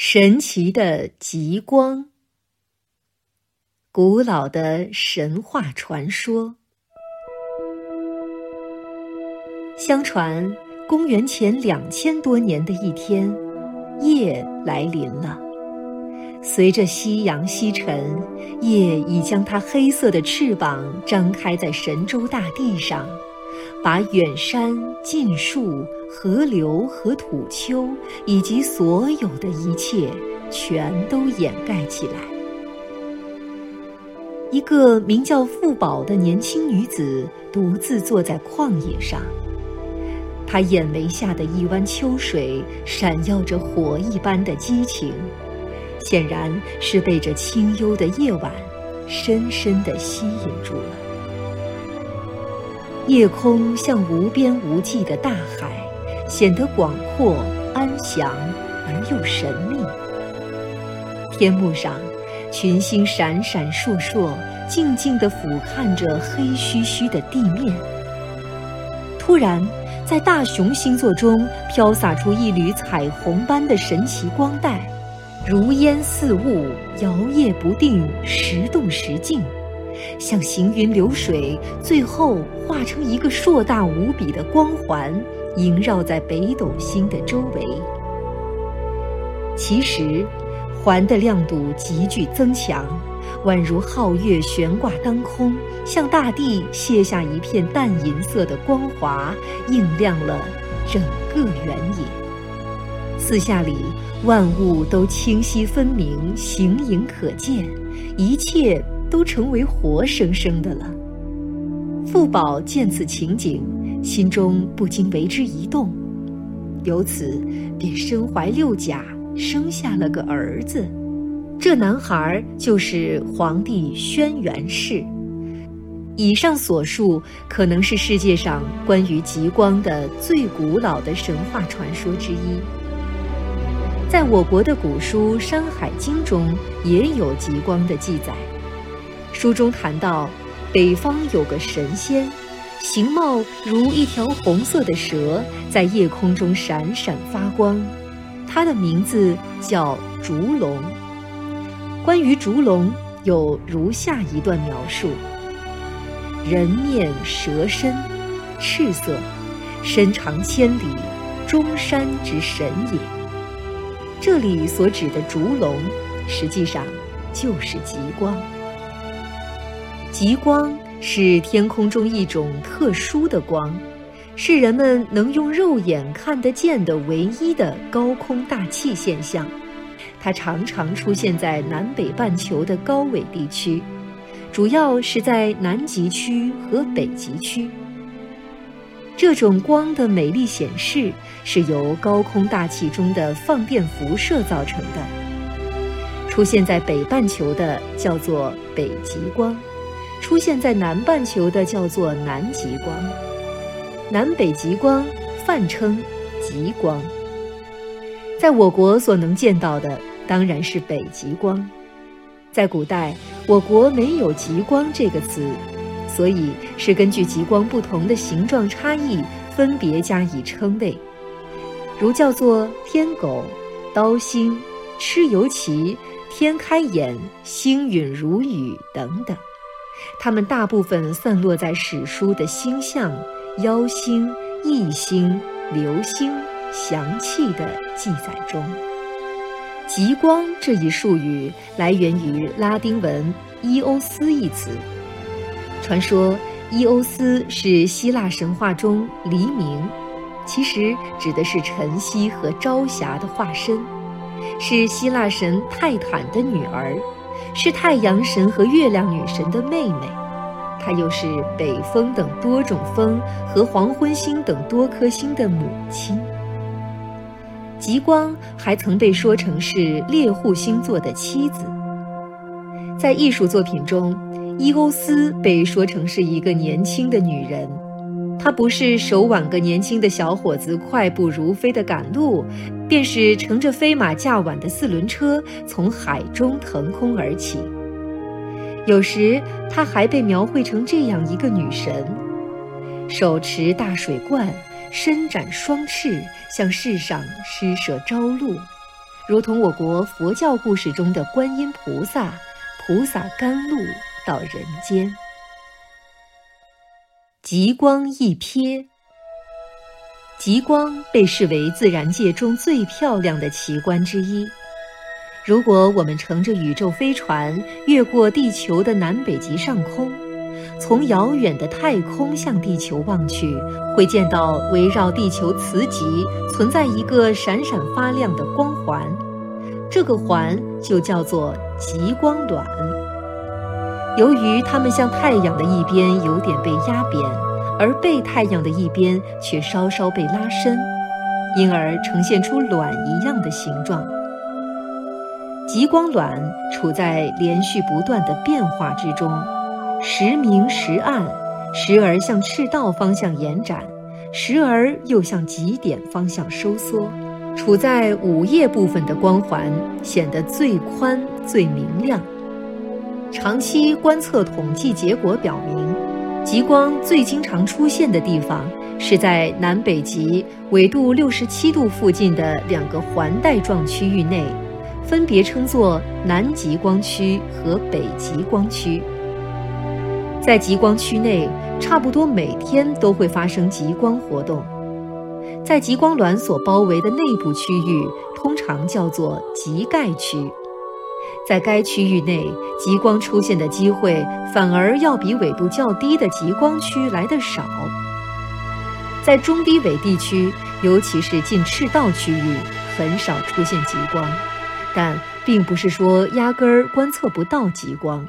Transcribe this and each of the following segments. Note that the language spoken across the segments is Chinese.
神奇的极光，古老的神话传说。相传，公元前两千多年的一天，夜来临了。随着夕阳西沉，夜已将它黑色的翅膀张开在神州大地上。把远山、近树、河流和土丘，以及所有的一切，全都掩盖起来。一个名叫富宝的年轻女子独自坐在旷野上，她眼眉下的一湾秋水闪耀着火一般的激情，显然是被这清幽的夜晚深深地吸引住了。夜空像无边无际的大海，显得广阔、安详而又神秘。天幕上，群星闪闪烁烁，静静地俯瞰着黑黢黢的地面。突然，在大熊星座中飘洒出一缕彩虹般的神奇光带，如烟似雾，摇曳不定，时动时静。像行云流水，最后化成一个硕大无比的光环，萦绕在北斗星的周围。其实，环的亮度急剧增强，宛如皓月悬挂当空，向大地卸下一片淡银色的光华，映亮了整个原野。四下里，万物都清晰分明，形影可见，一切。都成为活生生的了。富宝见此情景，心中不禁为之一动，由此便身怀六甲，生下了个儿子。这男孩就是皇帝轩辕氏。以上所述可能是世界上关于极光的最古老的神话传说之一。在我国的古书《山海经》中也有极光的记载。书中谈到，北方有个神仙，形貌如一条红色的蛇，在夜空中闪闪发光。它的名字叫烛龙。关于烛龙，有如下一段描述：人面蛇身，赤色，身长千里，中山之神也。这里所指的烛龙，实际上就是极光。极光是天空中一种特殊的光，是人们能用肉眼看得见的唯一的高空大气现象。它常常出现在南北半球的高纬地区，主要是在南极区和北极区。这种光的美丽显示是由高空大气中的放电辐射造成的。出现在北半球的叫做北极光。出现在南半球的叫做南极光，南北极光泛称极光。在我国所能见到的当然是北极光。在古代，我国没有极光这个词，所以是根据极光不同的形状差异，分别加以称谓，如叫做天狗、刀星、蚩尤旗、天开眼、星陨如雨等等。它们大部分散落在史书的星象、妖星、异星、流星详细的记载中。极光这一术语来源于拉丁文“伊欧斯”一词。传说伊欧斯是希腊神话中黎明，其实指的是晨曦和朝霞的化身，是希腊神泰坦的女儿。是太阳神和月亮女神的妹妹，她又是北风等多种风和黄昏星等多颗星的母亲。极光还曾被说成是猎户星座的妻子。在艺术作品中，伊欧斯被说成是一个年轻的女人。她不是手挽个年轻的小伙子快步如飞的赶路，便是乘着飞马驾晚的四轮车从海中腾空而起。有时，她还被描绘成这样一个女神：手持大水罐，伸展双翅，向世上施舍朝露，如同我国佛教故事中的观音菩萨，菩萨甘露到人间。极光一瞥，极光被视为自然界中最漂亮的奇观之一。如果我们乘着宇宙飞船越过地球的南北极上空，从遥远的太空向地球望去，会见到围绕地球磁极存在一个闪闪发亮的光环，这个环就叫做极光卵。由于它们像太阳的一边有点被压扁，而背太阳的一边却稍稍被拉伸，因而呈现出卵一样的形状。极光卵处在连续不断的变化之中。时明时暗，时而向赤道方向延展，时而又向极点方向收缩。处在午夜部分的光环显得最宽最明亮。长期观测统计结果表明，极光最经常出现的地方是在南北极纬度六十七度附近的两个环带状区域内，分别称作南极光区和北极光区。在极光区内，差不多每天都会发生极光活动。在极光卵所包围的内部区域，通常叫做极盖区。在该区域内，极光出现的机会反而要比纬度较低的极光区来得少。在中低纬地区，尤其是近赤道区域，很少出现极光，但并不是说压根儿观测不到极光。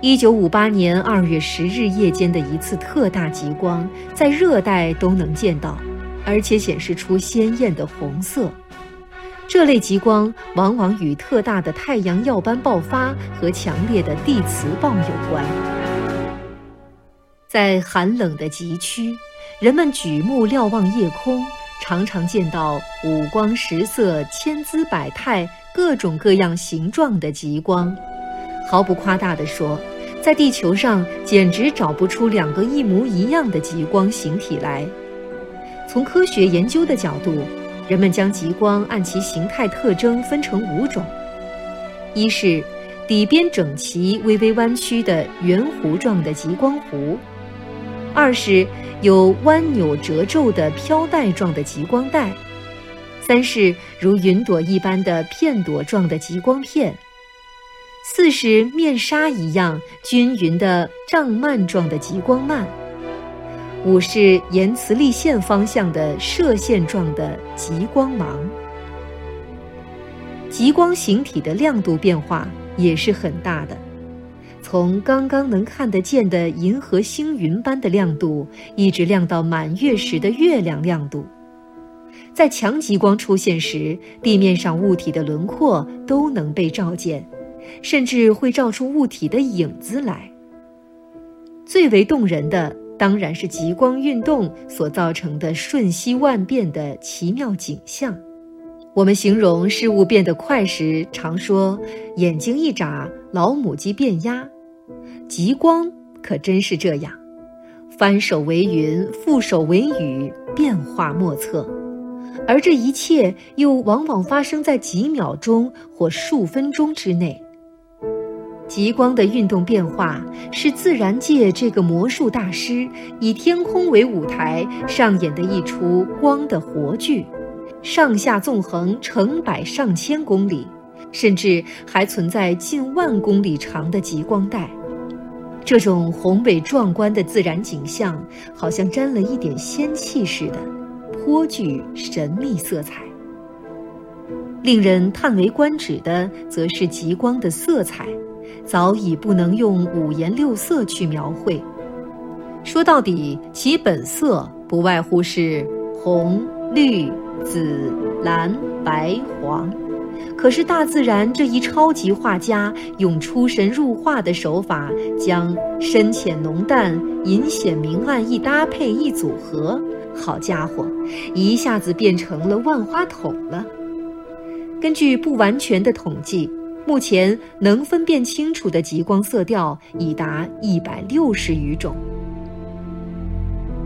一九五八年二月十日夜间的一次特大极光，在热带都能见到，而且显示出鲜艳的红色。这类极光往往与特大的太阳耀斑爆发和强烈的地磁暴有关。在寒冷的极区，人们举目瞭望夜空，常常见到五光十色、千姿百态、各种各样形状的极光。毫不夸大地说，在地球上简直找不出两个一模一样的极光形体来。从科学研究的角度，人们将极光按其形态特征分成五种：一是底边整齐、微微弯曲的圆弧状的极光弧；二是有弯扭褶皱的飘带状的极光带；三是如云朵一般的片朵状的极光片。四是面纱一样均匀的帐幔状的极光幔，五是沿磁力线方向的射线状的极光芒。极光形体的亮度变化也是很大的，从刚刚能看得见的银河星云般的亮度，一直亮到满月时的月亮亮度。在强极光出现时，地面上物体的轮廓都能被照见。甚至会照出物体的影子来。最为动人的当然是极光运动所造成的瞬息万变的奇妙景象。我们形容事物变得快时，常说“眼睛一眨，老母鸡变鸭”。极光可真是这样，翻手为云，覆手为雨，变化莫测。而这一切又往往发生在几秒钟或数分钟之内。极光的运动变化是自然界这个魔术大师以天空为舞台上演的一出光的活剧，上下纵横成百上千公里，甚至还存在近万公里长的极光带。这种宏伟壮观的自然景象，好像沾了一点仙气似的，颇具神秘色彩。令人叹为观止的，则是极光的色彩。早已不能用五颜六色去描绘。说到底，其本色不外乎是红、绿、紫、蓝、白、黄。可是大自然这一超级画家，用出神入化的手法，将深浅浓淡、隐显明暗一搭配一组合，好家伙，一下子变成了万花筒了。根据不完全的统计。目前能分辨清楚的极光色调已达一百六十余种。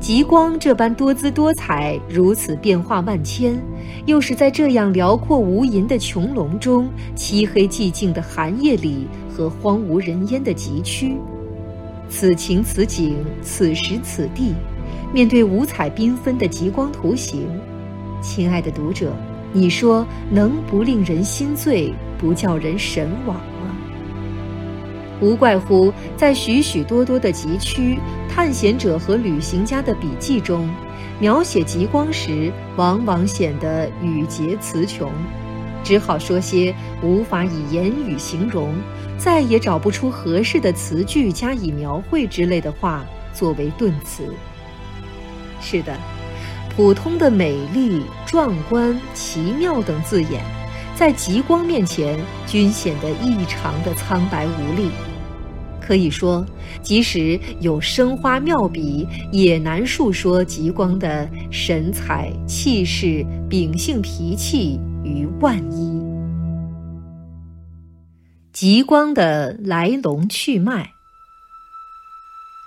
极光这般多姿多彩，如此变化万千，又是在这样辽阔无垠的穹隆中，漆黑寂静的寒夜里和荒无人烟的极区，此情此景，此时此地，面对五彩缤纷的极光图形，亲爱的读者，你说能不令人心醉，不叫人神往？无怪乎在许许多多的极区探险者和旅行家的笔记中，描写极光时，往往显得语结词穷，只好说些无法以言语形容，再也找不出合适的词句加以描绘之类的话作为顿词。是的，普通的美丽、壮观、奇妙等字眼，在极光面前均显得异常的苍白无力。可以说，即使有生花妙笔，也难述说极光的神采气势、秉性脾气于万一。极光的来龙去脉，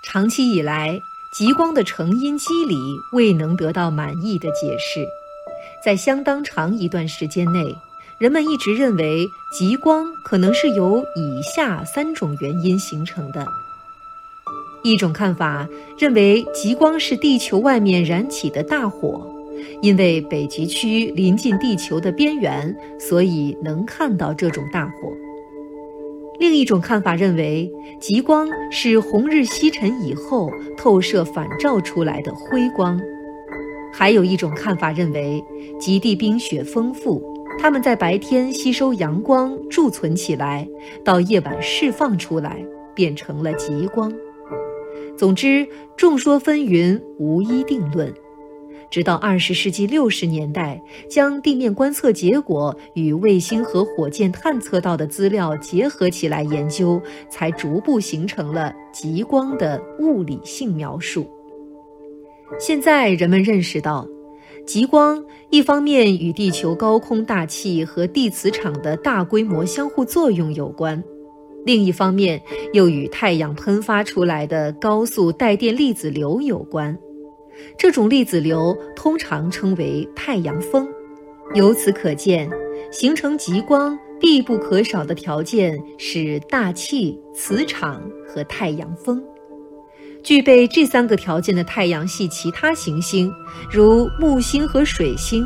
长期以来，极光的成因机理未能得到满意的解释，在相当长一段时间内。人们一直认为极光可能是由以下三种原因形成的。一种看法认为极光是地球外面燃起的大火，因为北极区临近地球的边缘，所以能看到这种大火。另一种看法认为极光是红日西沉以后透射反照出来的辉光。还有一种看法认为极地冰雪丰富。它们在白天吸收阳光贮存起来，到夜晚释放出来，变成了极光。总之，众说纷纭，无一定论。直到二十世纪六十年代，将地面观测结果与卫星和火箭探测到的资料结合起来研究，才逐步形成了极光的物理性描述。现在人们认识到。极光一方面与地球高空大气和地磁场的大规模相互作用有关，另一方面又与太阳喷发出来的高速带电粒子流有关。这种粒子流通常称为太阳风。由此可见，形成极光必不可少的条件是大气、磁场和太阳风。具备这三个条件的太阳系其他行星，如木星和水星，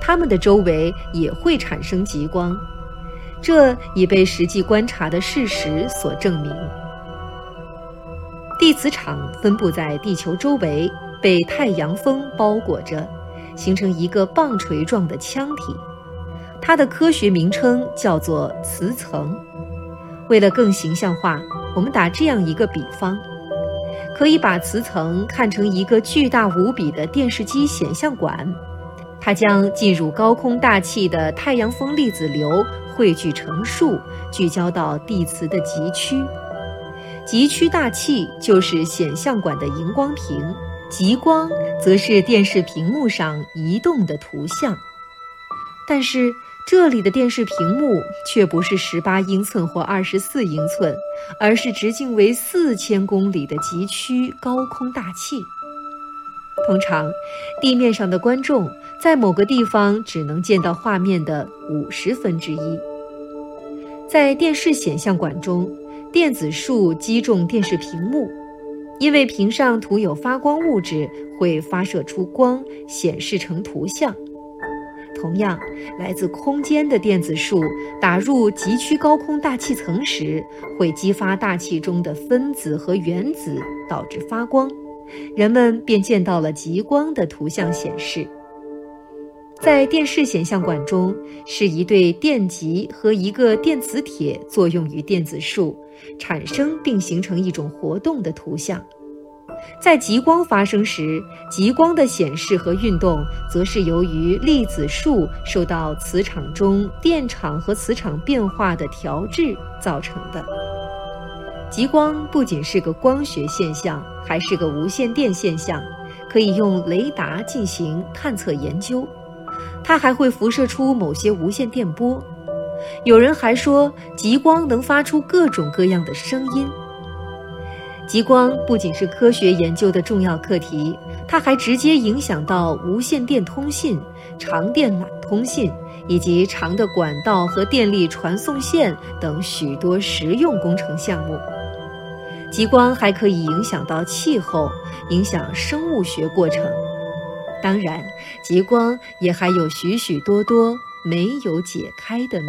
它们的周围也会产生极光，这已被实际观察的事实所证明。地磁场分布在地球周围，被太阳风包裹着，形成一个棒槌状的腔体，它的科学名称叫做磁层。为了更形象化，我们打这样一个比方。可以把磁层看成一个巨大无比的电视机显像管，它将进入高空大气的太阳风粒子流汇聚成束，聚焦到地磁的极区。极区大气就是显像管的荧光屏，极光则是电视屏幕上移动的图像。但是。这里的电视屏幕却不是十八英寸或二十四英寸，而是直径为四千公里的极区高空大气。通常，地面上的观众在某个地方只能见到画面的五十分之一。在电视显像管中，电子束击中电视屏幕，因为屏上涂有发光物质，会发射出光，显示成图像。同样，来自空间的电子束打入极区高空大气层时，会激发大气中的分子和原子，导致发光，人们便见到了极光的图像显示。在电视显像管中，是一对电极和一个电磁铁作用于电子束，产生并形成一种活动的图像。在极光发生时，极光的显示和运动，则是由于粒子束受到磁场中电场和磁场变化的调制造成的。极光不仅是个光学现象，还是个无线电现象，可以用雷达进行探测研究。它还会辐射出某些无线电波。有人还说，极光能发出各种各样的声音。极光不仅是科学研究的重要课题，它还直接影响到无线电通信、长电缆通信以及长的管道和电力传送线等许多实用工程项目。极光还可以影响到气候，影响生物学过程。当然，极光也还有许许多多没有解开的谜。